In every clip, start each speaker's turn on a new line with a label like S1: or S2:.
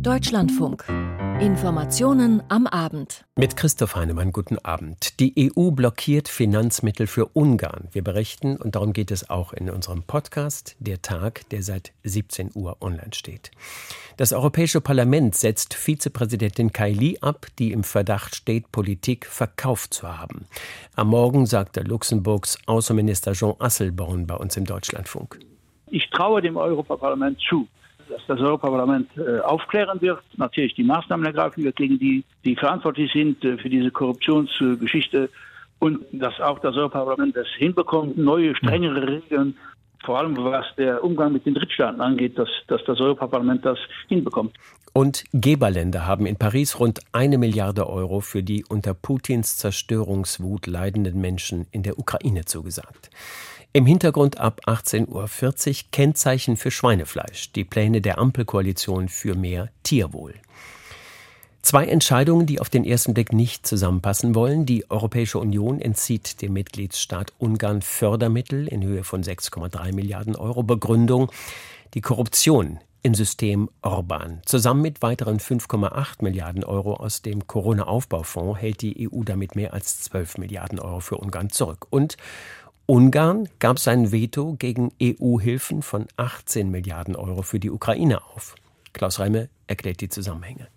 S1: Deutschlandfunk. Informationen am Abend.
S2: Mit Christoph Heinemann, guten Abend. Die EU blockiert Finanzmittel für Ungarn. Wir berichten, und darum geht es auch in unserem Podcast, der Tag, der seit 17 Uhr online steht. Das Europäische Parlament setzt Vizepräsidentin Kaili ab, die im Verdacht steht, Politik verkauft zu haben. Am Morgen sagte Luxemburgs Außenminister Jean Asselborn bei uns im Deutschlandfunk.
S3: Ich traue dem Europaparlament zu, dass das Europaparlament äh, aufklären wird, natürlich die Maßnahmen ergreifen wird gegen die, die verantwortlich sind äh, für diese Korruptionsgeschichte und dass auch das Europaparlament es hinbekommt, neue, strengere Regeln vor allem was der Umgang mit den Drittstaaten angeht, dass, dass das Europaparlament das hinbekommt.
S2: Und Geberländer haben in Paris rund eine Milliarde Euro für die unter Putins Zerstörungswut leidenden Menschen in der Ukraine zugesagt. Im Hintergrund ab 18.40 Uhr Kennzeichen für Schweinefleisch, die Pläne der Ampelkoalition für mehr Tierwohl. Zwei Entscheidungen, die auf den ersten Blick nicht zusammenpassen wollen. Die Europäische Union entzieht dem Mitgliedsstaat Ungarn Fördermittel in Höhe von 6,3 Milliarden Euro. Begründung die Korruption im System Orban. Zusammen mit weiteren 5,8 Milliarden Euro aus dem Corona-Aufbaufonds hält die EU damit mehr als 12 Milliarden Euro für Ungarn zurück. Und Ungarn gab sein Veto gegen EU-Hilfen von 18 Milliarden Euro für die Ukraine auf. Klaus Remme erklärt die Zusammenhänge.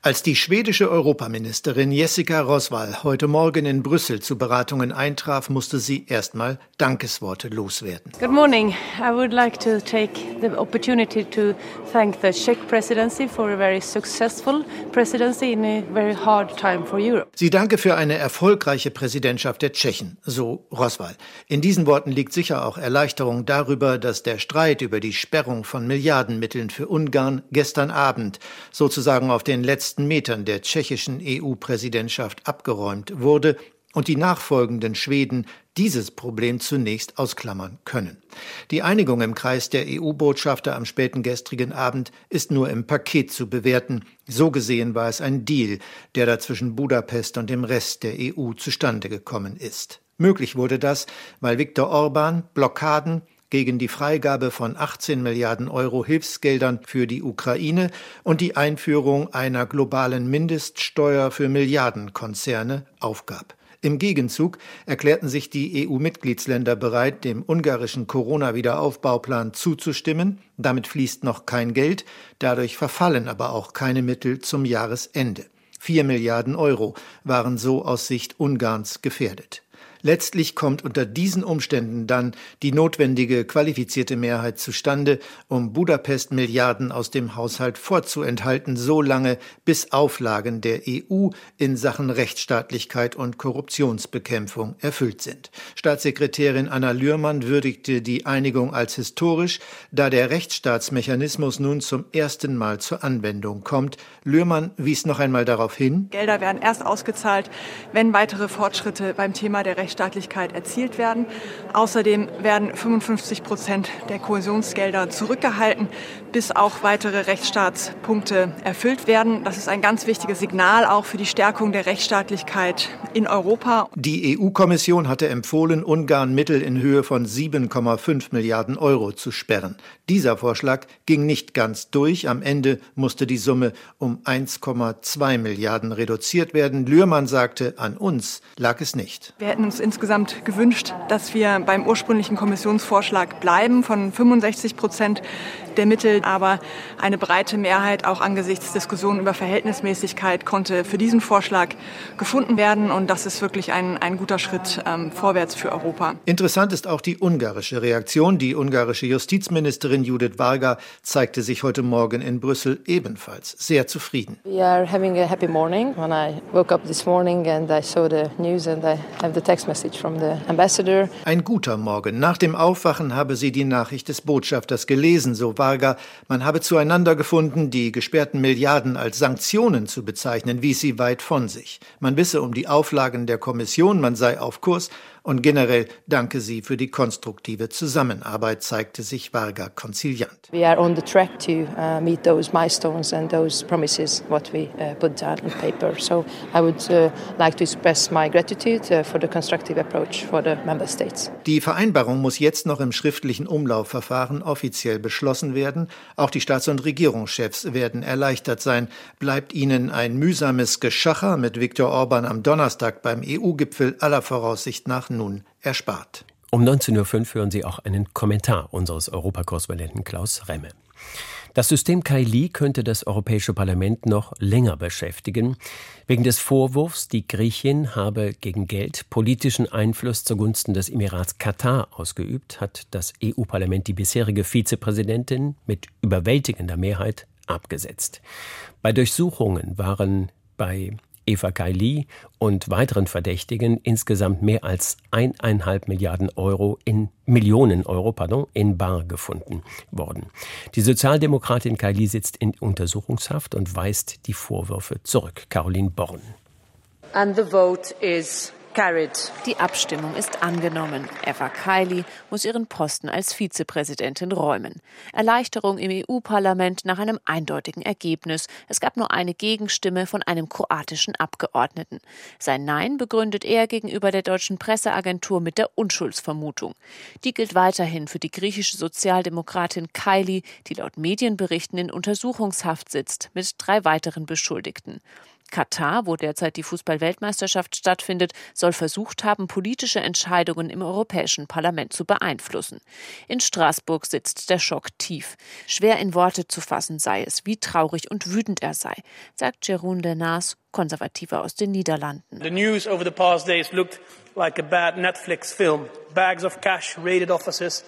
S4: Als die schwedische Europaministerin Jessica Roswall heute Morgen in Brüssel zu Beratungen eintraf, musste sie erstmal Dankesworte loswerden.
S5: Good morning. I would like to take the opportunity to thank the Czech presidency for a very successful presidency in a very hard time for Europe.
S4: Sie danke für eine erfolgreiche Präsidentschaft der Tschechen, so Roswall. In diesen Worten liegt sicher auch Erleichterung darüber, dass der Streit über die Sperrung von Milliardenmitteln für Ungarn gestern Abend sozusagen auf den letzten letzten Metern der tschechischen EU-Präsidentschaft abgeräumt wurde und die nachfolgenden Schweden dieses Problem zunächst ausklammern können. Die Einigung im Kreis der EU-Botschafter am späten gestrigen Abend ist nur im Paket zu bewerten. So gesehen war es ein Deal, der da zwischen Budapest und dem Rest der EU zustande gekommen ist. Möglich wurde das, weil Viktor Orban Blockaden gegen die Freigabe von 18 Milliarden Euro Hilfsgeldern für die Ukraine und die Einführung einer globalen Mindeststeuer für Milliardenkonzerne aufgab. Im Gegenzug erklärten sich die EU-Mitgliedsländer bereit, dem ungarischen Corona-Wiederaufbauplan zuzustimmen. Damit fließt noch kein Geld, dadurch verfallen aber auch keine Mittel zum Jahresende. Vier Milliarden Euro waren so aus Sicht Ungarns gefährdet. Letztlich kommt unter diesen Umständen dann die notwendige qualifizierte Mehrheit zustande, um Budapest Milliarden aus dem Haushalt vorzuenthalten, so lange bis Auflagen der EU in Sachen Rechtsstaatlichkeit und Korruptionsbekämpfung erfüllt sind. Staatssekretärin Anna Lührmann würdigte die Einigung als historisch, da der Rechtsstaatsmechanismus nun zum ersten Mal zur Anwendung kommt. Lührmann wies noch einmal darauf hin.
S6: Gelder werden erst ausgezahlt, wenn weitere Fortschritte beim Thema der Rechts Rechtsstaatlichkeit erzielt werden. Außerdem werden 55 Prozent der Kohäsionsgelder zurückgehalten, bis auch weitere Rechtsstaatspunkte erfüllt werden. Das ist ein ganz wichtiges Signal auch für die Stärkung der Rechtsstaatlichkeit in Europa.
S4: Die EU-Kommission hatte empfohlen, Ungarn Mittel in Höhe von 7,5 Milliarden Euro zu sperren. Dieser Vorschlag ging nicht ganz durch. Am Ende musste die Summe um 1,2 Milliarden reduziert werden. Lührmann sagte, an uns lag es nicht.
S6: Wir hätten uns insgesamt gewünscht, dass wir beim ursprünglichen Kommissionsvorschlag bleiben von 65 Prozent der Mittel. Aber eine breite Mehrheit auch angesichts Diskussionen über Verhältnismäßigkeit konnte für diesen Vorschlag gefunden werden. Und das ist wirklich ein, ein guter Schritt ähm, vorwärts für Europa.
S4: Interessant ist auch die ungarische Reaktion. Die ungarische Justizministerin Judith Varga zeigte sich heute Morgen in Brüssel ebenfalls sehr zufrieden.
S5: We are having a happy morning. When I woke up this morning and I saw the news and I have the text message from the ambassador.
S4: Ein guter Morgen. Nach dem Aufwachen habe sie die Nachricht des Botschafters gelesen, so Varga. Man habe zueinander gefunden, die gesperrten Milliarden als Sanktionen zu bezeichnen, wies sie weit von sich. Man wisse um die Auflagen der Kommission, man sei auf Kurs und generell danke sie für die konstruktive Zusammenarbeit, zeigte sich Varga konziliant.
S7: We are on the track to uh, meet those milestones and those promises what we uh, put down on paper. So I would uh, like to express my gratitude uh, for the constructive approach for the member states.
S4: Die Vereinbarung muss jetzt noch im schriftlichen Umlaufverfahren offiziell beschlossen werden. Auch die Staats- und Regierungschefs werden erleichtert sein. Bleibt ihnen ein mühsames Geschacher mit Viktor Orban am Donnerstag beim EU-Gipfel aller Voraussicht nach nun erspart.
S2: Um 19.05 Uhr hören Sie auch einen Kommentar unseres Europakorrespondenten Klaus Remme. Das System Kaili könnte das Europäische Parlament noch länger beschäftigen, wegen des Vorwurfs, die Griechin habe gegen Geld politischen Einfluss zugunsten des Emirats Katar ausgeübt, hat das EU-Parlament die bisherige Vizepräsidentin mit überwältigender Mehrheit abgesetzt. Bei Durchsuchungen waren bei Eva Kaili und weiteren Verdächtigen insgesamt mehr als eineinhalb Milliarden Euro in Millionen Euro, pardon, in Bar gefunden worden. Die Sozialdemokratin Kaili sitzt in Untersuchungshaft und weist die Vorwürfe zurück. Caroline Born.
S8: And the vote is carried.
S1: Die Abstimmung ist angenommen. Eva Kaili muss ihren Posten als Vizepräsidentin räumen. Erleichterung im EU-Parlament nach einem eindeutigen Ergebnis. Es gab nur eine Gegenstimme von einem kroatischen Abgeordneten. Sein Nein begründet er gegenüber der deutschen Presseagentur mit der Unschuldsvermutung. Die gilt weiterhin für die griechische Sozialdemokratin Kaili, die laut Medienberichten in Untersuchungshaft sitzt, mit drei weiteren Beschuldigten. Katar, wo derzeit die Fußballweltmeisterschaft stattfindet, soll versucht haben, politische Entscheidungen im Europäischen Parlament zu beeinflussen. In Straßburg sitzt der Schock tief. Schwer in Worte zu fassen sei es, wie traurig und wütend er sei, sagt Jeroen Lenaers, Konservativer aus den Niederlanden.
S9: The news over the past days looked like a bad Netflix film. Bags of cash, raided offices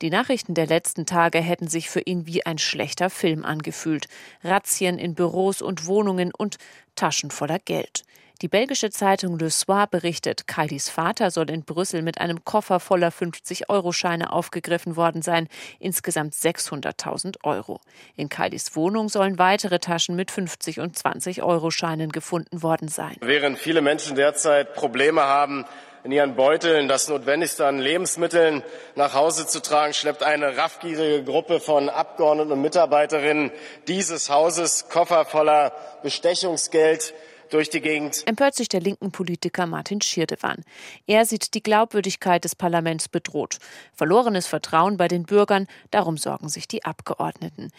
S1: die Nachrichten der letzten Tage hätten sich für ihn wie ein schlechter Film angefühlt. Razzien in Büros und Wohnungen und Taschen voller Geld. Die belgische Zeitung Le Soir berichtet, Kailis Vater soll in Brüssel mit einem Koffer voller 50-Euro-Scheine aufgegriffen worden sein, insgesamt 600.000 Euro. In Kailis Wohnung sollen weitere Taschen mit 50 und 20-Euro-Scheinen gefunden worden sein.
S10: Während viele Menschen derzeit Probleme haben, in ihren Beuteln das Notwendigste an Lebensmitteln nach Hause zu tragen, schleppt eine raffgierige Gruppe von Abgeordneten und Mitarbeiterinnen dieses Hauses Koffer voller Bestechungsgeld durch die Gegend.
S1: Empört sich der linken Politiker Martin Schirdewan. Er sieht die Glaubwürdigkeit des Parlaments bedroht. Verlorenes Vertrauen bei den Bürgern, darum sorgen sich die Abgeordneten.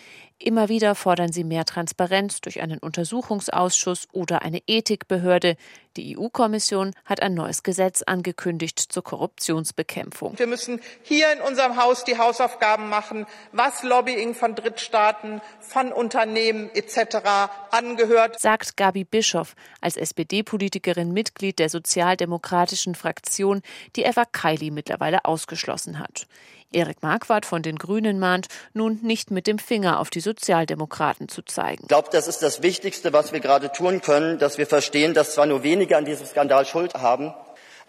S1: Immer wieder fordern sie mehr Transparenz durch einen Untersuchungsausschuss oder eine Ethikbehörde. Die EU-Kommission hat ein neues Gesetz angekündigt zur Korruptionsbekämpfung.
S11: Wir müssen hier in unserem Haus die Hausaufgaben machen, was Lobbying von Drittstaaten, von Unternehmen etc. angehört,
S1: sagt Gabi Bischoff als SPD-Politikerin Mitglied der sozialdemokratischen Fraktion, die Eva Kaili mittlerweile ausgeschlossen hat. Erik Marquardt von den Grünen mahnt, nun nicht mit dem Finger auf die Sozialdemokraten zu zeigen.
S12: Ich glaube, das ist das Wichtigste, was wir gerade tun können, dass wir verstehen, dass zwar nur wenige an diesem Skandal Schuld haben,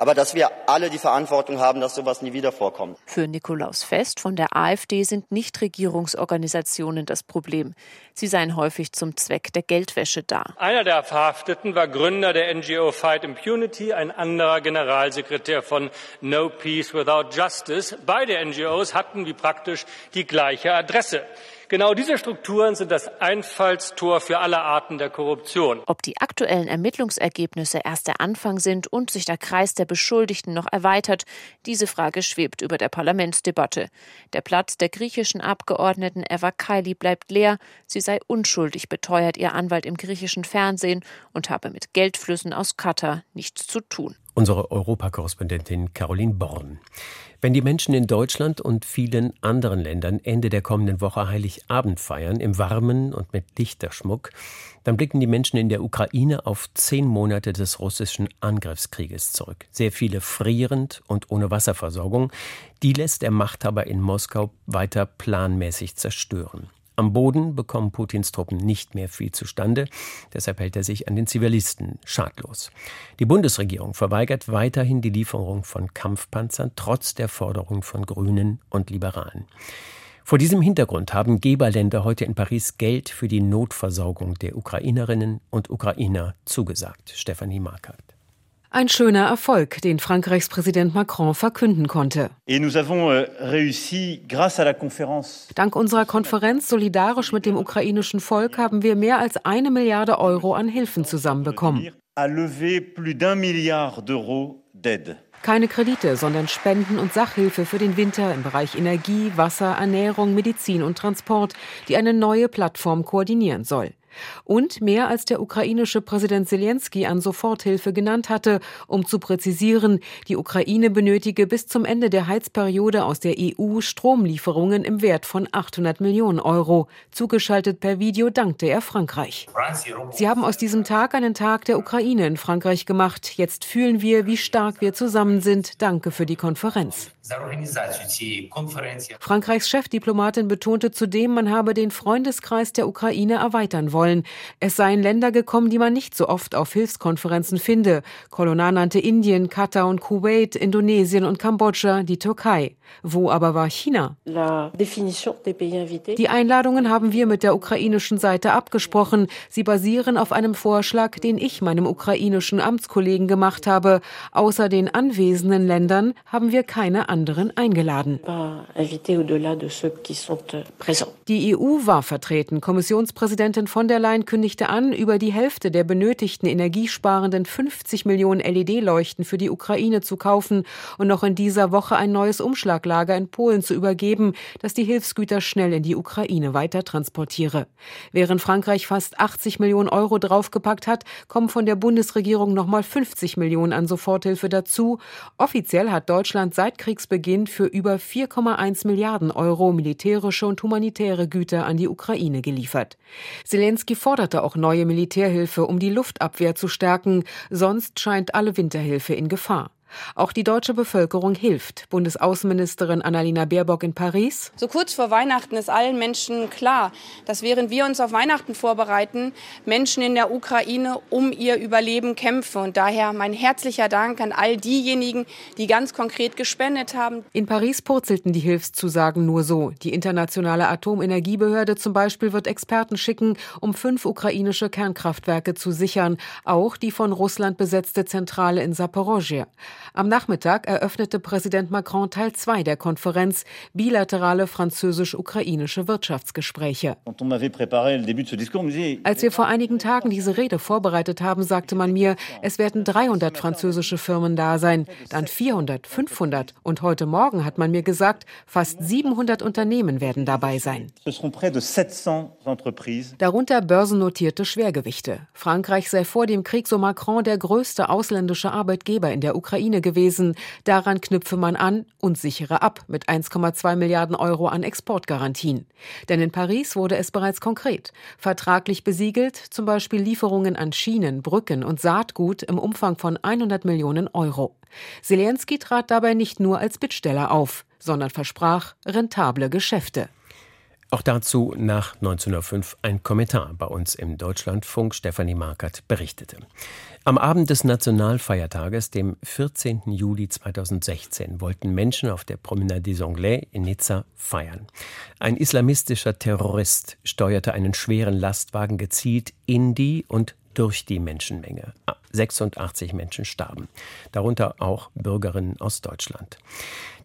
S12: aber dass wir alle die Verantwortung haben, dass sowas nie wieder vorkommt.
S1: Für Nikolaus Fest von der AfD sind Nichtregierungsorganisationen das Problem. Sie seien häufig zum Zweck der Geldwäsche da.
S9: Einer der Verhafteten war Gründer der NGO Fight Impunity, ein anderer Generalsekretär von No Peace Without Justice. Beide NGOs hatten wie praktisch die gleiche Adresse. Genau diese Strukturen sind das Einfallstor für alle Arten der Korruption.
S1: Ob die aktuellen Ermittlungsergebnisse erst der Anfang sind und sich der Kreis der Beschuldigten noch erweitert, diese Frage schwebt über der Parlamentsdebatte. Der Platz der griechischen Abgeordneten Eva Kaili bleibt leer. Sie sei unschuldig, beteuert ihr Anwalt im griechischen Fernsehen und habe mit Geldflüssen aus Katar nichts zu tun.
S2: Unsere Europakorrespondentin Caroline Born. Wenn die Menschen in Deutschland und vielen anderen Ländern Ende der kommenden Woche Heiligabend feiern, im Warmen und mit Lichterschmuck, dann blicken die Menschen in der Ukraine auf zehn Monate des russischen Angriffskrieges zurück. Sehr viele frierend und ohne Wasserversorgung. Die lässt der Machthaber in Moskau weiter planmäßig zerstören. Am Boden bekommen Putins Truppen nicht mehr viel zustande, deshalb hält er sich an den Zivilisten schadlos. Die Bundesregierung verweigert weiterhin die Lieferung von Kampfpanzern trotz der Forderung von Grünen und Liberalen. Vor diesem Hintergrund haben Geberländer heute in Paris Geld für die Notversorgung der Ukrainerinnen und Ukrainer zugesagt. Stefanie Markert.
S13: Ein schöner Erfolg, den Frankreichs Präsident Macron verkünden konnte.
S14: Euh,
S13: Dank unserer Konferenz Solidarisch mit dem ukrainischen Volk haben wir mehr als eine Milliarde Euro an Hilfen zusammenbekommen. Keine Kredite, sondern Spenden und Sachhilfe für den Winter im Bereich Energie, Wasser, Ernährung, Medizin und Transport, die eine neue Plattform koordinieren soll. Und mehr als der ukrainische Präsident Zelensky an Soforthilfe genannt hatte, um zu präzisieren, die Ukraine benötige bis zum Ende der Heizperiode aus der EU Stromlieferungen im Wert von 800 Millionen Euro. Zugeschaltet per Video dankte er Frankreich. Sie haben aus diesem Tag einen Tag der Ukraine in Frankreich gemacht. Jetzt fühlen wir, wie stark wir zusammen sind. Danke für die Konferenz. Frankreichs Chefdiplomatin betonte zudem, man habe den Freundeskreis der Ukraine erweitern wollen. Es seien Länder gekommen, die man nicht so oft auf Hilfskonferenzen finde. Colonna nannte Indien, Katar und Kuwait, Indonesien und Kambodscha, die Türkei. Wo aber war China? Die Einladungen haben wir mit der ukrainischen Seite abgesprochen. Sie basieren auf einem Vorschlag, den ich meinem ukrainischen Amtskollegen gemacht habe. Außer den anwesenden Ländern haben wir keine anderen eingeladen. Die EU war vertreten. Kommissionspräsidentin von der Leyen kündigte an, über die Hälfte der benötigten energiesparenden 50 Millionen LED-Leuchten für die Ukraine zu kaufen und noch in dieser Woche ein neues Umschlaglager in Polen zu übergeben, das die Hilfsgüter schnell in die Ukraine weiter transportiere. Während Frankreich fast 80 Millionen Euro draufgepackt hat, kommen von der Bundesregierung nochmal 50 Millionen an Soforthilfe dazu. Offiziell hat Deutschland seit Kriegsbeginn für über 4,1 Milliarden Euro militärische und humanitäre Güter an die Ukraine geliefert. Zelensky forderte auch neue Militärhilfe, um die Luftabwehr zu stärken, sonst scheint alle Winterhilfe in Gefahr. Auch die deutsche Bevölkerung hilft. Bundesaußenministerin Annalena Baerbock in Paris.
S15: So kurz vor Weihnachten ist allen Menschen klar, dass während wir uns auf Weihnachten vorbereiten, Menschen in der Ukraine um ihr Überleben kämpfen. Und daher mein herzlicher Dank an all diejenigen, die ganz konkret gespendet haben.
S13: In Paris purzelten die Hilfszusagen nur so. Die internationale Atomenergiebehörde zum Beispiel wird Experten schicken, um fünf ukrainische Kernkraftwerke zu sichern, auch die von Russland besetzte Zentrale in Saporosje. Am Nachmittag eröffnete Präsident Macron Teil 2 der Konferenz bilaterale französisch-ukrainische Wirtschaftsgespräche. Als wir vor einigen Tagen diese Rede vorbereitet haben, sagte man mir, es werden 300 französische Firmen da sein, dann 400, 500 und heute Morgen hat man mir gesagt, fast 700 Unternehmen werden dabei sein. Darunter börsennotierte Schwergewichte. Frankreich sei vor dem Krieg, so Macron, der größte ausländische Arbeitgeber in der Ukraine Gewesen. Daran knüpfe man an und sichere ab mit 1,2 Milliarden Euro an Exportgarantien. Denn in Paris wurde es bereits konkret. Vertraglich besiegelt, zum Beispiel Lieferungen an Schienen, Brücken und Saatgut im Umfang von 100 Millionen Euro. Zelensky trat dabei nicht nur als Bittsteller auf, sondern versprach rentable Geschäfte.
S2: Auch dazu nach 1905 ein Kommentar bei uns im Deutschlandfunk. Stefanie Markert berichtete. Am Abend des Nationalfeiertages, dem 14. Juli 2016, wollten Menschen auf der Promenade des Anglais in Nizza feiern. Ein islamistischer Terrorist steuerte einen schweren Lastwagen gezielt in die und durch die Menschenmenge. 86 Menschen starben, darunter auch Bürgerinnen aus Deutschland.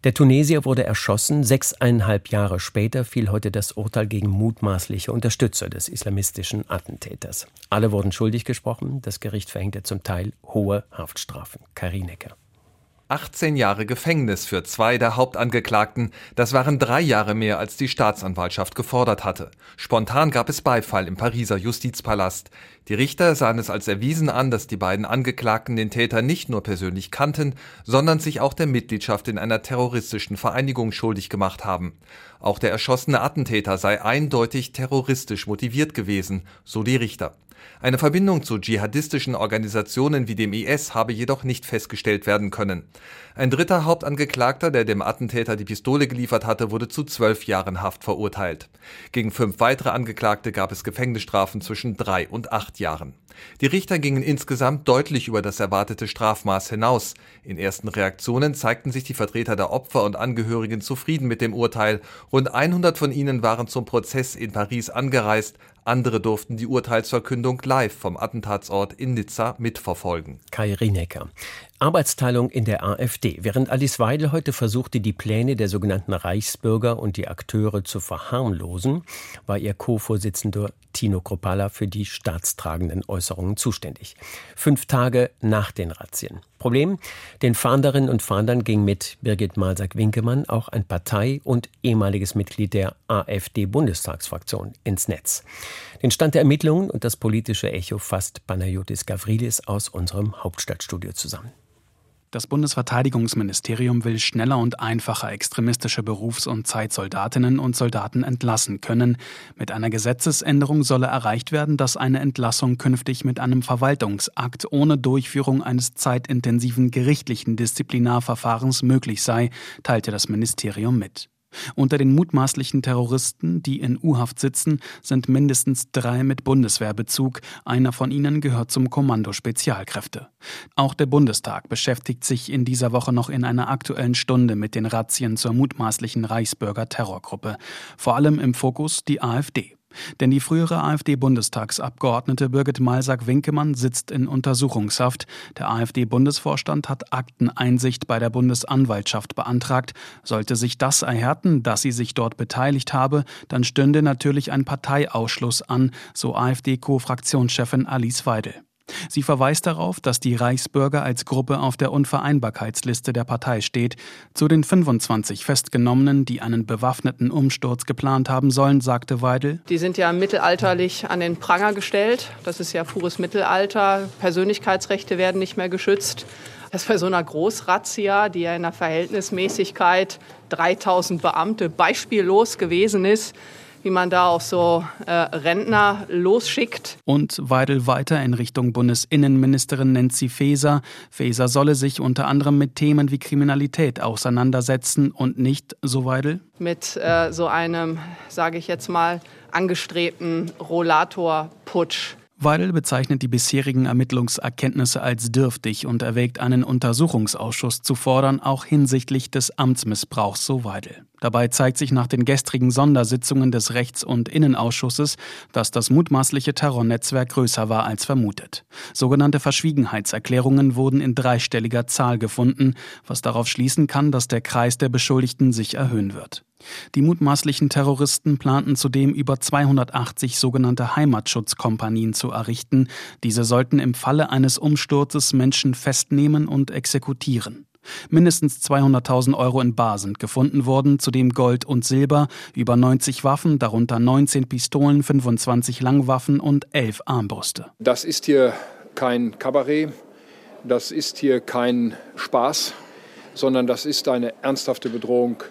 S2: Der Tunesier wurde erschossen. Sechseinhalb Jahre später fiel heute das Urteil gegen mutmaßliche Unterstützer des islamistischen Attentäters. Alle wurden schuldig gesprochen. Das Gericht verhängte zum Teil hohe Haftstrafen. Karinecker.
S16: 18 Jahre Gefängnis für zwei der Hauptangeklagten, das waren drei Jahre mehr, als die Staatsanwaltschaft gefordert hatte. Spontan gab es Beifall im Pariser Justizpalast. Die Richter sahen es als erwiesen an, dass die beiden Angeklagten den Täter nicht nur persönlich kannten, sondern sich auch der Mitgliedschaft in einer terroristischen Vereinigung schuldig gemacht haben. Auch der erschossene Attentäter sei eindeutig terroristisch motiviert gewesen, so die Richter. Eine Verbindung zu dschihadistischen Organisationen wie dem IS habe jedoch nicht festgestellt werden können. Ein dritter Hauptangeklagter, der dem Attentäter die Pistole geliefert hatte, wurde zu zwölf Jahren Haft verurteilt. Gegen fünf weitere Angeklagte gab es Gefängnisstrafen zwischen drei und acht Jahren. Die Richter gingen insgesamt deutlich über das erwartete Strafmaß hinaus. In ersten Reaktionen zeigten sich die Vertreter der Opfer und Angehörigen zufrieden mit dem Urteil. Rund 100 von ihnen waren zum Prozess in Paris angereist, Andere durften die Urteilsverkündung live vom Attentatsort in Nizza mitverfolgen.
S2: Kai Rinecker. Arbeitsteilung in der AfD. Während Alice Weidel heute versuchte, die Pläne der sogenannten Reichsbürger und die Akteure zu verharmlosen, war ihr Co-Vorsitzender Tino Kropala für die staatstragenden Äußerungen zuständig. Fünf Tage nach den Razzien. Problem? Den Fahnderinnen und Fahndern ging mit Birgit Malsack-Winkemann auch ein Partei- und ehemaliges Mitglied der AfD-Bundestagsfraktion ins Netz. Den Stand der Ermittlungen und das politische Echo fasst Panayotis Gavrilis aus unserem Hauptstadtstudio zusammen.
S14: Das Bundesverteidigungsministerium will schneller und einfacher extremistische Berufs- und Zeitsoldatinnen und Soldaten entlassen können. Mit einer Gesetzesänderung solle erreicht werden, dass eine Entlassung künftig mit einem Verwaltungsakt ohne Durchführung eines zeitintensiven gerichtlichen Disziplinarverfahrens möglich sei, teilte das Ministerium mit. Unter den mutmaßlichen Terroristen, die in U-Haft sitzen, sind mindestens drei mit Bundeswehrbezug. Einer von ihnen gehört zum Kommando Spezialkräfte. Auch der Bundestag beschäftigt sich in dieser Woche noch in einer aktuellen Stunde mit den Razzien zur mutmaßlichen Reichsbürger Terrorgruppe. Vor allem im Fokus die AfD. Denn die frühere AfD-Bundestagsabgeordnete Birgit Malsack-Winkemann sitzt in Untersuchungshaft. Der AfD-Bundesvorstand hat Akteneinsicht bei der Bundesanwaltschaft beantragt. Sollte sich das erhärten, dass sie sich dort beteiligt habe, dann stünde natürlich ein Parteiausschluss an, so AfD-Co-Fraktionschefin Alice Weidel. Sie verweist darauf, dass die Reichsbürger als Gruppe auf der Unvereinbarkeitsliste der Partei steht. Zu den 25 Festgenommenen, die einen bewaffneten Umsturz geplant haben sollen, sagte Weidel.
S17: Die sind ja mittelalterlich an den Pranger gestellt. Das ist ja pures Mittelalter. Persönlichkeitsrechte werden nicht mehr geschützt. Das bei so einer Großrazzia, die ja in der Verhältnismäßigkeit 3000 Beamte beispiellos gewesen ist, wie man da auch so äh, Rentner losschickt.
S14: Und Weidel weiter in Richtung Bundesinnenministerin Nancy Faeser. Faeser solle sich unter anderem mit Themen wie Kriminalität auseinandersetzen und nicht, so Weidel,
S17: mit äh, so einem, sage ich jetzt mal, angestrebten Rollatorputsch.
S14: Weidel bezeichnet die bisherigen Ermittlungserkenntnisse als dürftig und erwägt einen Untersuchungsausschuss zu fordern, auch hinsichtlich des Amtsmissbrauchs, so Weidel. Dabei zeigt sich nach den gestrigen Sondersitzungen des Rechts- und Innenausschusses, dass das mutmaßliche Terrornetzwerk größer war als vermutet. Sogenannte Verschwiegenheitserklärungen wurden in dreistelliger Zahl gefunden, was darauf schließen kann, dass der Kreis der Beschuldigten sich erhöhen wird. Die mutmaßlichen Terroristen planten zudem über 280 sogenannte Heimatschutzkompanien zu errichten. Diese sollten im Falle eines Umsturzes Menschen festnehmen und exekutieren. Mindestens 200.000 Euro in Bar sind gefunden worden, zudem Gold und Silber, über 90 Waffen, darunter 19 Pistolen, 25 Langwaffen und 11 Armbrüste.
S18: Das ist hier kein Kabarett, das ist hier kein Spaß, sondern das ist eine ernsthafte Bedrohung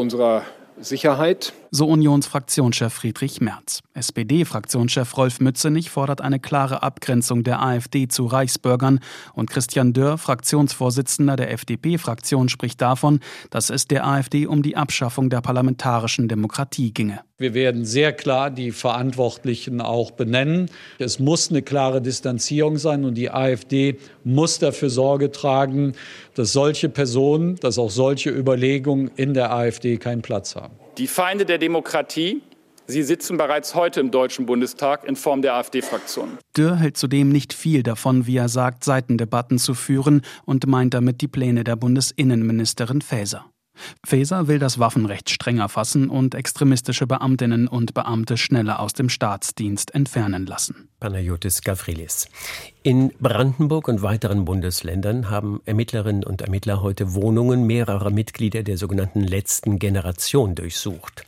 S18: unserer Sicherheit.
S14: So Unionsfraktionschef Friedrich Merz. SPD-Fraktionschef Rolf Mützenich fordert eine klare Abgrenzung der AfD zu Reichsbürgern und Christian Dörr, Fraktionsvorsitzender der FDP-Fraktion, spricht davon, dass es der AfD um die Abschaffung der parlamentarischen Demokratie ginge.
S19: Wir werden sehr klar die Verantwortlichen auch benennen. Es muss eine klare Distanzierung sein und die AfD muss dafür Sorge tragen, dass solche Personen, dass auch solche Überlegungen in der AfD keinen Platz haben.
S20: Die Feinde der Demokratie, sie sitzen bereits heute im Deutschen Bundestag in Form der AfD-Fraktion.
S14: Dürr hält zudem nicht viel davon, wie er sagt, Seitendebatten zu führen und meint damit die Pläne der Bundesinnenministerin Faeser. Faeser will das Waffenrecht strenger fassen und extremistische Beamtinnen und Beamte schneller aus dem Staatsdienst entfernen lassen.
S2: Panayotis Gavrilis. In Brandenburg und weiteren Bundesländern haben Ermittlerinnen und Ermittler heute Wohnungen mehrerer Mitglieder der sogenannten letzten Generation durchsucht.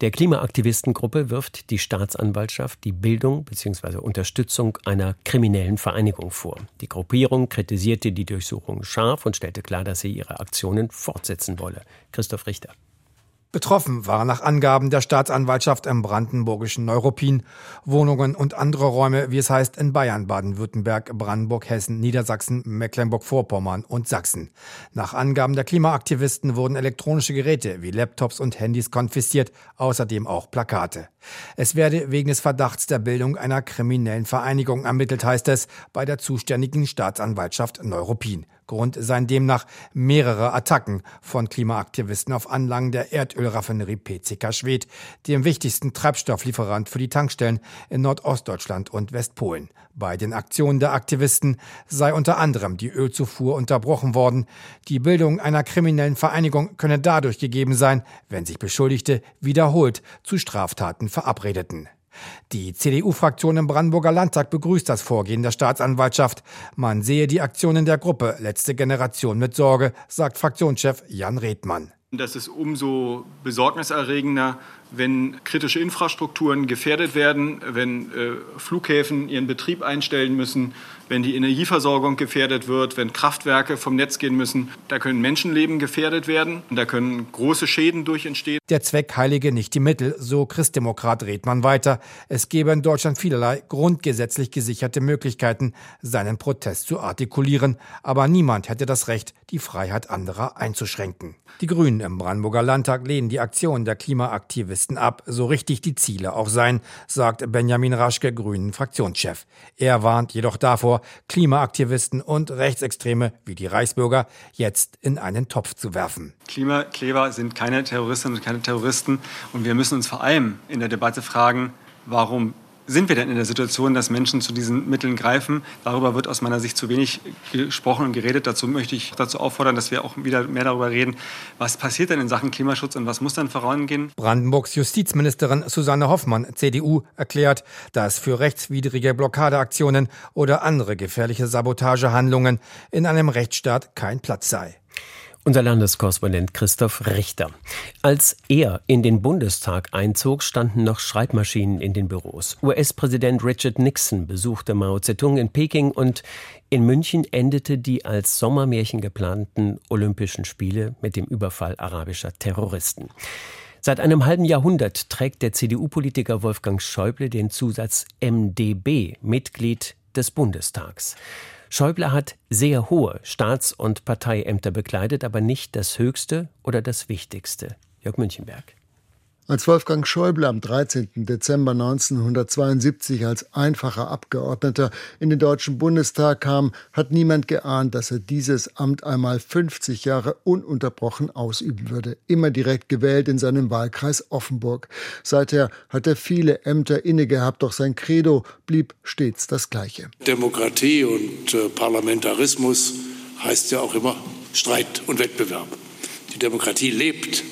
S2: Der Klimaaktivistengruppe wirft die Staatsanwaltschaft die Bildung bzw. Unterstützung einer kriminellen Vereinigung vor. Die Gruppierung kritisierte die Durchsuchung scharf und stellte klar, dass sie ihre Aktionen fortsetzen wolle. Christoph Richter.
S21: Betroffen waren nach Angaben der Staatsanwaltschaft im brandenburgischen Neuruppin Wohnungen und andere Räume, wie es heißt, in Bayern, Baden-Württemberg, Brandenburg, Hessen, Niedersachsen, Mecklenburg-Vorpommern und Sachsen. Nach Angaben der Klimaaktivisten wurden elektronische Geräte wie Laptops und Handys konfisziert, außerdem auch Plakate. Es werde wegen des Verdachts der Bildung einer kriminellen Vereinigung ermittelt, heißt es bei der zuständigen Staatsanwaltschaft Neuruppin. Grund seien demnach mehrere Attacken von Klimaaktivisten auf Anlagen der Erdölraffinerie PCK Schwedt, dem wichtigsten Treibstofflieferant für die Tankstellen in Nordostdeutschland und Westpolen. Bei den Aktionen der Aktivisten sei unter anderem die Ölzufuhr unterbrochen worden. Die Bildung einer kriminellen Vereinigung könne dadurch gegeben sein, wenn sich Beschuldigte wiederholt zu Straftaten verabredeten. Die CDU-Fraktion im Brandenburger Landtag begrüßt das Vorgehen der Staatsanwaltschaft. Man sehe die Aktionen der Gruppe Letzte Generation mit Sorge, sagt Fraktionschef Jan Redmann.
S22: Das ist umso besorgniserregender, wenn kritische Infrastrukturen gefährdet werden, wenn äh, Flughäfen ihren Betrieb einstellen müssen, wenn die Energieversorgung gefährdet wird, wenn Kraftwerke vom Netz gehen müssen. Da können Menschenleben gefährdet werden und da können große Schäden durch entstehen.
S21: Der Zweck heilige nicht die Mittel, so Christdemokrat Redmann weiter. Es gebe in Deutschland vielerlei grundgesetzlich gesicherte Möglichkeiten, seinen Protest zu artikulieren, aber niemand hätte das Recht, die Freiheit anderer einzuschränken. Die Grünen im Brandenburger Landtag lehnen die Aktion der Klimaaktivisten ab, so richtig die Ziele auch seien, sagt Benjamin Raschke, Grünen Fraktionschef. Er warnt jedoch davor, Klimaaktivisten und Rechtsextreme wie die Reichsbürger jetzt in einen Topf zu werfen.
S22: Klimakleber sind keine Terroristinnen und keine Terroristen und wir müssen uns vor allem in der Debatte fragen, warum sind wir denn in der Situation, dass Menschen zu diesen Mitteln greifen? Darüber wird aus meiner Sicht zu wenig gesprochen und geredet. Dazu möchte ich dazu auffordern, dass wir auch wieder mehr darüber reden, was passiert denn in Sachen Klimaschutz und was muss dann vorangehen.
S21: Brandenburgs Justizministerin Susanne Hoffmann, CDU, erklärt, dass für rechtswidrige Blockadeaktionen oder andere gefährliche Sabotagehandlungen in einem Rechtsstaat kein Platz sei.
S2: Unser Landeskorrespondent Christoph Richter. Als er in den Bundestag einzog, standen noch Schreibmaschinen in den Büros. US-Präsident Richard Nixon besuchte Mao Zedong in Peking und in München endete die als Sommermärchen geplanten Olympischen Spiele mit dem Überfall arabischer Terroristen. Seit einem halben Jahrhundert trägt der CDU-Politiker Wolfgang Schäuble den Zusatz MdB, Mitglied des Bundestags. Schäuble hat sehr hohe Staats- und Parteiämter bekleidet, aber nicht das höchste oder das wichtigste. Jörg Münchenberg.
S23: Als Wolfgang Schäuble am 13. Dezember 1972 als einfacher Abgeordneter in den Deutschen Bundestag kam, hat niemand geahnt, dass er dieses Amt einmal 50 Jahre ununterbrochen ausüben würde. Immer direkt gewählt in seinem Wahlkreis Offenburg. Seither hat er viele Ämter inne gehabt, doch sein Credo blieb stets das gleiche.
S24: Demokratie und äh, Parlamentarismus heißt ja auch immer Streit und Wettbewerb. Die Demokratie lebt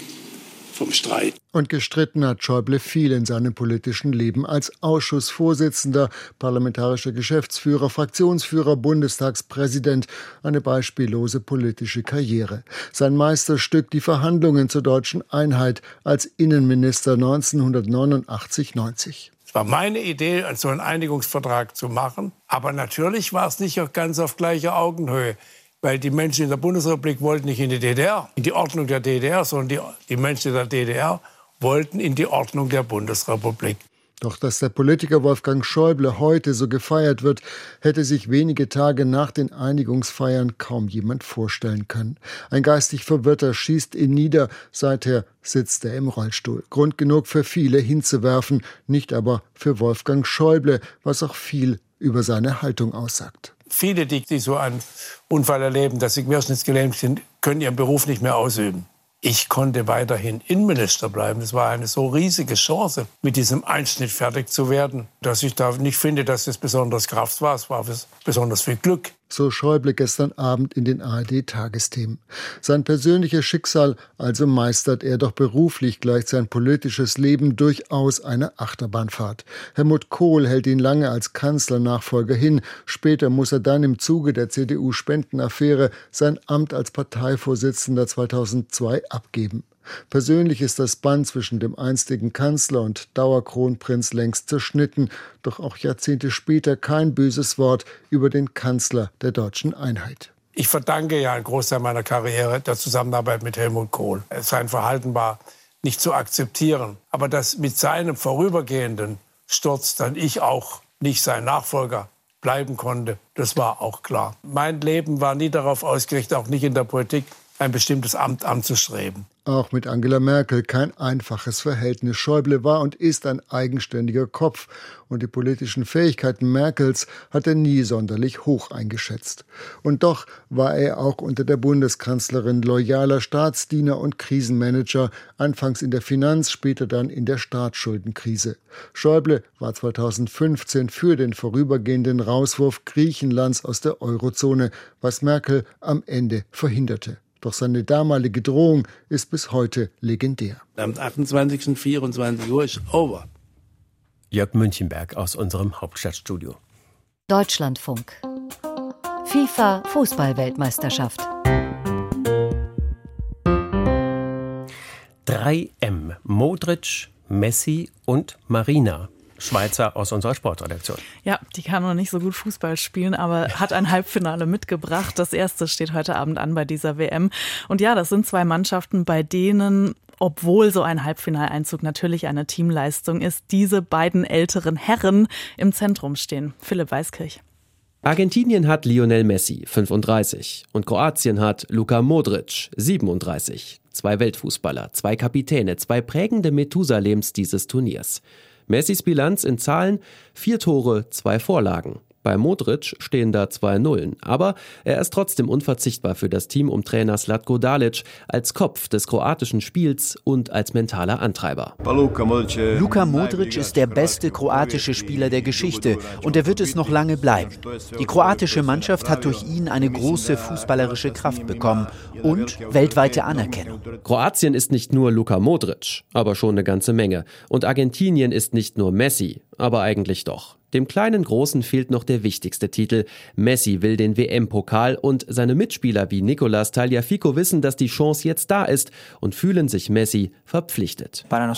S24: vom Streit.
S23: Und gestritten hat Schäuble viel in seinem politischen Leben als Ausschussvorsitzender, parlamentarischer Geschäftsführer, Fraktionsführer, Bundestagspräsident. Eine beispiellose politische Karriere. Sein Meisterstück die Verhandlungen zur deutschen Einheit als Innenminister 1989-90.
S24: Es war meine Idee, so einen Einigungsvertrag zu machen. Aber natürlich war es nicht ganz auf gleicher Augenhöhe weil die Menschen in der Bundesrepublik wollten nicht in die DDR, in die Ordnung der DDR, sondern die, die Menschen der DDR wollten in die Ordnung der Bundesrepublik.
S23: Doch dass der Politiker Wolfgang Schäuble heute so gefeiert wird, hätte sich wenige Tage nach den Einigungsfeiern kaum jemand vorstellen können. Ein geistig Verwirrter schießt ihn nieder, seither sitzt er im Rollstuhl. Grund genug für viele hinzuwerfen, nicht aber für Wolfgang Schäuble, was auch viel über seine Haltung aussagt.
S24: Viele, die, die so einen Unfall erleben, dass sie querschnittsgelähmt sind, können ihren Beruf nicht mehr ausüben. Ich konnte weiterhin Innenminister bleiben. Es war eine so riesige Chance, mit diesem Einschnitt fertig zu werden, dass ich da nicht finde, dass es besonders Kraft war. Es war besonders viel Glück
S23: so Schäuble gestern Abend in den ARD-Tagesthemen. Sein persönliches Schicksal also meistert er doch beruflich gleich sein politisches Leben durchaus eine Achterbahnfahrt. Helmut Kohl hält ihn lange als Kanzlernachfolger hin. Später muss er dann im Zuge der CDU-Spendenaffäre sein Amt als Parteivorsitzender 2002 abgeben. Persönlich ist das Band zwischen dem einstigen Kanzler und Dauerkronprinz längst zerschnitten, doch auch Jahrzehnte später kein böses Wort über den Kanzler der deutschen Einheit.
S24: Ich verdanke ja einen Großteil meiner Karriere der Zusammenarbeit mit Helmut Kohl. Sein Verhalten war nicht zu akzeptieren. Aber dass mit seinem vorübergehenden Sturz dann ich auch nicht sein Nachfolger bleiben konnte, das war auch klar. Mein Leben war nie darauf ausgerichtet, auch nicht in der Politik, ein bestimmtes Amt anzustreben.
S23: Auch mit Angela Merkel kein einfaches Verhältnis. Schäuble war und ist ein eigenständiger Kopf und die politischen Fähigkeiten Merkels hat er nie sonderlich hoch eingeschätzt. Und doch war er auch unter der Bundeskanzlerin loyaler Staatsdiener und Krisenmanager, anfangs in der Finanz, später dann in der Staatsschuldenkrise. Schäuble war 2015 für den vorübergehenden Rauswurf Griechenlands aus der Eurozone, was Merkel am Ende verhinderte. Doch seine damalige Drohung ist bis heute legendär.
S24: Am 28. 24 Uhr ist over.
S2: Jörg Münchenberg aus unserem Hauptstadtstudio.
S25: Deutschlandfunk. FIFA Fußballweltmeisterschaft.
S2: 3M. Modric, Messi und Marina. Schweizer aus unserer Sportredaktion.
S26: Ja, die kann noch nicht so gut Fußball spielen, aber hat ein Halbfinale mitgebracht. Das erste steht heute Abend an bei dieser WM. Und ja, das sind zwei Mannschaften, bei denen obwohl so ein Halbfinaleinzug natürlich eine Teamleistung ist, diese beiden älteren Herren im Zentrum stehen. Philipp Weiskirch.
S27: Argentinien hat Lionel Messi, 35, und Kroatien hat Luka Modric, 37. Zwei Weltfußballer, zwei Kapitäne, zwei prägende Methusalems dieses Turniers. Messis Bilanz in Zahlen vier Tore, zwei Vorlagen. Bei Modric stehen da zwei Nullen, aber er ist trotzdem unverzichtbar für das Team um Trainer Slatko Dalic als Kopf des kroatischen Spiels und als mentaler Antreiber.
S28: Luka Modric ist der beste kroatische Spieler der Geschichte und er wird es noch lange bleiben. Die kroatische Mannschaft hat durch ihn eine große fußballerische Kraft bekommen und weltweite Anerkennung.
S27: Kroatien ist nicht nur Luka Modric, aber schon eine ganze Menge. Und Argentinien ist nicht nur Messi, aber eigentlich doch. Dem kleinen Großen fehlt noch der wichtigste Titel. Messi will den WM-Pokal und seine Mitspieler wie Nicolas Tagliafico wissen, dass die Chance jetzt da ist und fühlen sich Messi verpflichtet.
S29: Er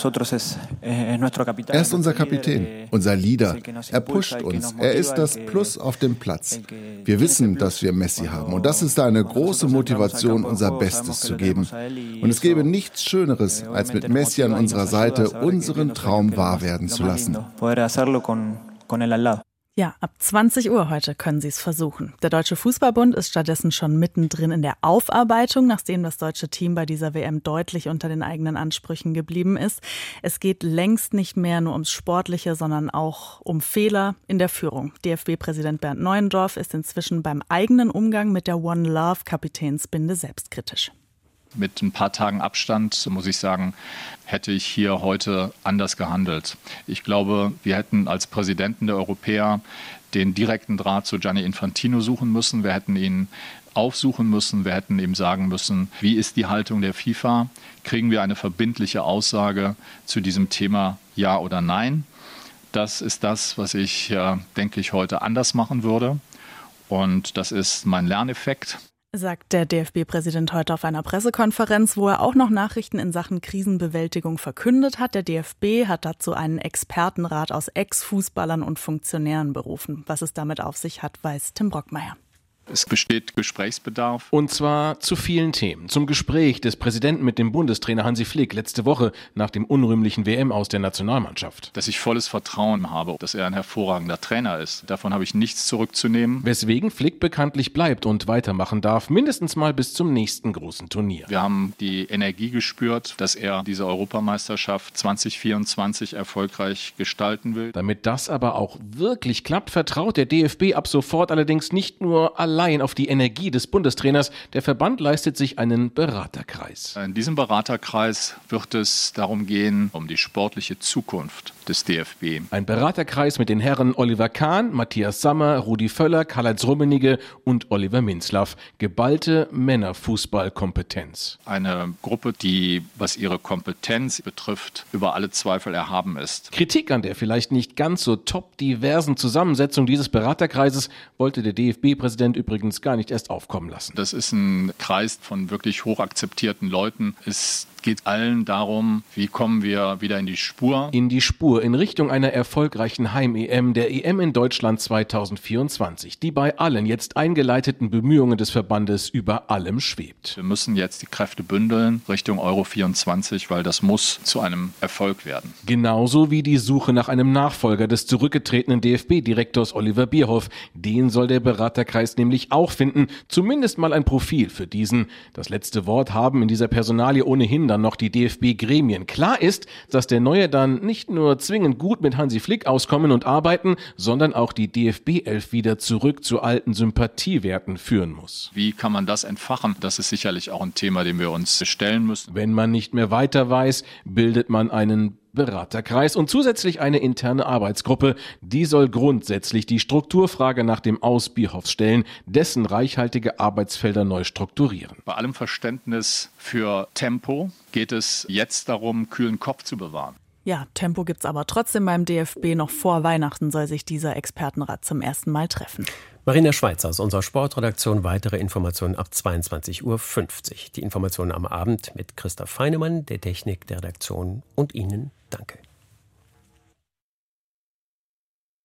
S29: ist unser Kapitän, unser Leader. Er pusht uns. Er ist das Plus auf dem Platz. Wir wissen, dass wir Messi haben und das ist eine große Motivation, unser Bestes zu geben. Und es gäbe nichts Schöneres, als mit Messi an unserer Seite unseren Traum wahr werden zu lassen
S26: con el al lado. Ja, ab 20 Uhr heute können Sie es versuchen. Der Deutsche Fußballbund ist stattdessen schon mittendrin in der Aufarbeitung, nachdem das deutsche Team bei dieser WM deutlich unter den eigenen Ansprüchen geblieben ist. Es geht längst nicht mehr nur ums Sportliche, sondern auch um Fehler in der Führung. DFB-Präsident Bernd Neuendorf ist inzwischen beim eigenen Umgang mit der One Love Kapitänsbinde selbstkritisch
S30: mit ein paar Tagen Abstand, muss ich sagen, hätte ich hier heute anders gehandelt. Ich glaube, wir hätten als Präsidenten der Europäer den direkten Draht zu Gianni Infantino suchen müssen. Wir hätten ihn aufsuchen müssen. Wir hätten ihm sagen müssen, wie ist die Haltung der FIFA? Kriegen wir eine verbindliche Aussage zu diesem Thema Ja oder Nein? Das ist das, was ich, denke ich, heute anders machen würde. Und das ist mein Lerneffekt
S26: sagt der DFB-Präsident heute auf einer Pressekonferenz, wo er auch noch Nachrichten in Sachen Krisenbewältigung verkündet hat. Der DFB hat dazu einen Expertenrat aus Ex-Fußballern und Funktionären berufen. Was es damit auf sich hat, weiß Tim Brockmeier.
S30: Es besteht Gesprächsbedarf.
S31: Und zwar zu vielen Themen. Zum Gespräch des Präsidenten mit dem Bundestrainer Hansi Flick letzte Woche nach dem unrühmlichen WM aus der Nationalmannschaft.
S30: Dass ich volles Vertrauen habe, dass er ein hervorragender Trainer ist. Davon habe ich nichts zurückzunehmen.
S31: Weswegen Flick bekanntlich bleibt und weitermachen darf, mindestens mal bis zum nächsten großen Turnier.
S30: Wir haben die Energie gespürt, dass er diese Europameisterschaft 2024 erfolgreich gestalten will.
S31: Damit das aber auch wirklich klappt, vertraut der DFB ab sofort allerdings nicht nur allein allein auf die Energie des Bundestrainers. Der Verband leistet sich einen Beraterkreis.
S30: In diesem Beraterkreis wird es darum gehen, um die sportliche Zukunft des DFB.
S31: Ein Beraterkreis mit den Herren Oliver Kahn, Matthias Sammer, Rudi Völler, Karl-Heinz Rummenigge und Oliver Minzlaff. Geballte Männerfußballkompetenz.
S30: Eine Gruppe, die, was ihre Kompetenz betrifft, über alle Zweifel erhaben ist.
S31: Kritik an der vielleicht nicht ganz so top diversen Zusammensetzung dieses Beraterkreises wollte der DFB-Präsident übrigens gar nicht erst aufkommen lassen.
S30: Das ist ein Kreis von wirklich hoch akzeptierten Leuten. Es geht allen darum, wie kommen wir wieder in die Spur.
S31: In die Spur, in Richtung einer erfolgreichen Heim-EM, der EM in Deutschland 2024, die bei allen jetzt eingeleiteten Bemühungen des Verbandes über allem schwebt.
S30: Wir müssen jetzt die Kräfte bündeln Richtung Euro 24, weil das muss zu einem Erfolg werden.
S31: Genauso wie die Suche nach einem Nachfolger des zurückgetretenen DFB-Direktors Oliver Bierhoff. Den soll der Beraterkreis nämlich nämlich auch finden, zumindest mal ein Profil für diesen. Das letzte Wort haben in dieser Personalie ohnehin dann noch die DFB-Gremien. Klar ist, dass der Neue dann nicht nur zwingend gut mit Hansi Flick auskommen und arbeiten, sondern auch die DFB-Elf wieder zurück zu alten Sympathiewerten führen muss.
S30: Wie kann man das entfachen? Das ist sicherlich auch ein Thema, dem wir uns stellen müssen.
S31: Wenn man nicht mehr weiter weiß, bildet man einen Beraterkreis und zusätzlich eine interne Arbeitsgruppe. Die soll grundsätzlich die Strukturfrage nach dem Aus Bierhoffs stellen, dessen reichhaltige Arbeitsfelder neu strukturieren.
S30: Bei allem Verständnis für Tempo geht es jetzt darum, kühlen Kopf zu bewahren.
S26: Ja, Tempo gibt's aber trotzdem beim DFB. Noch vor Weihnachten soll sich dieser Expertenrat zum ersten Mal treffen.
S2: Marina Schweizer aus unserer Sportredaktion. Weitere Informationen ab 22.50 Uhr. Die Informationen am Abend mit Christoph Feinemann, der Technik der Redaktion und Ihnen danke.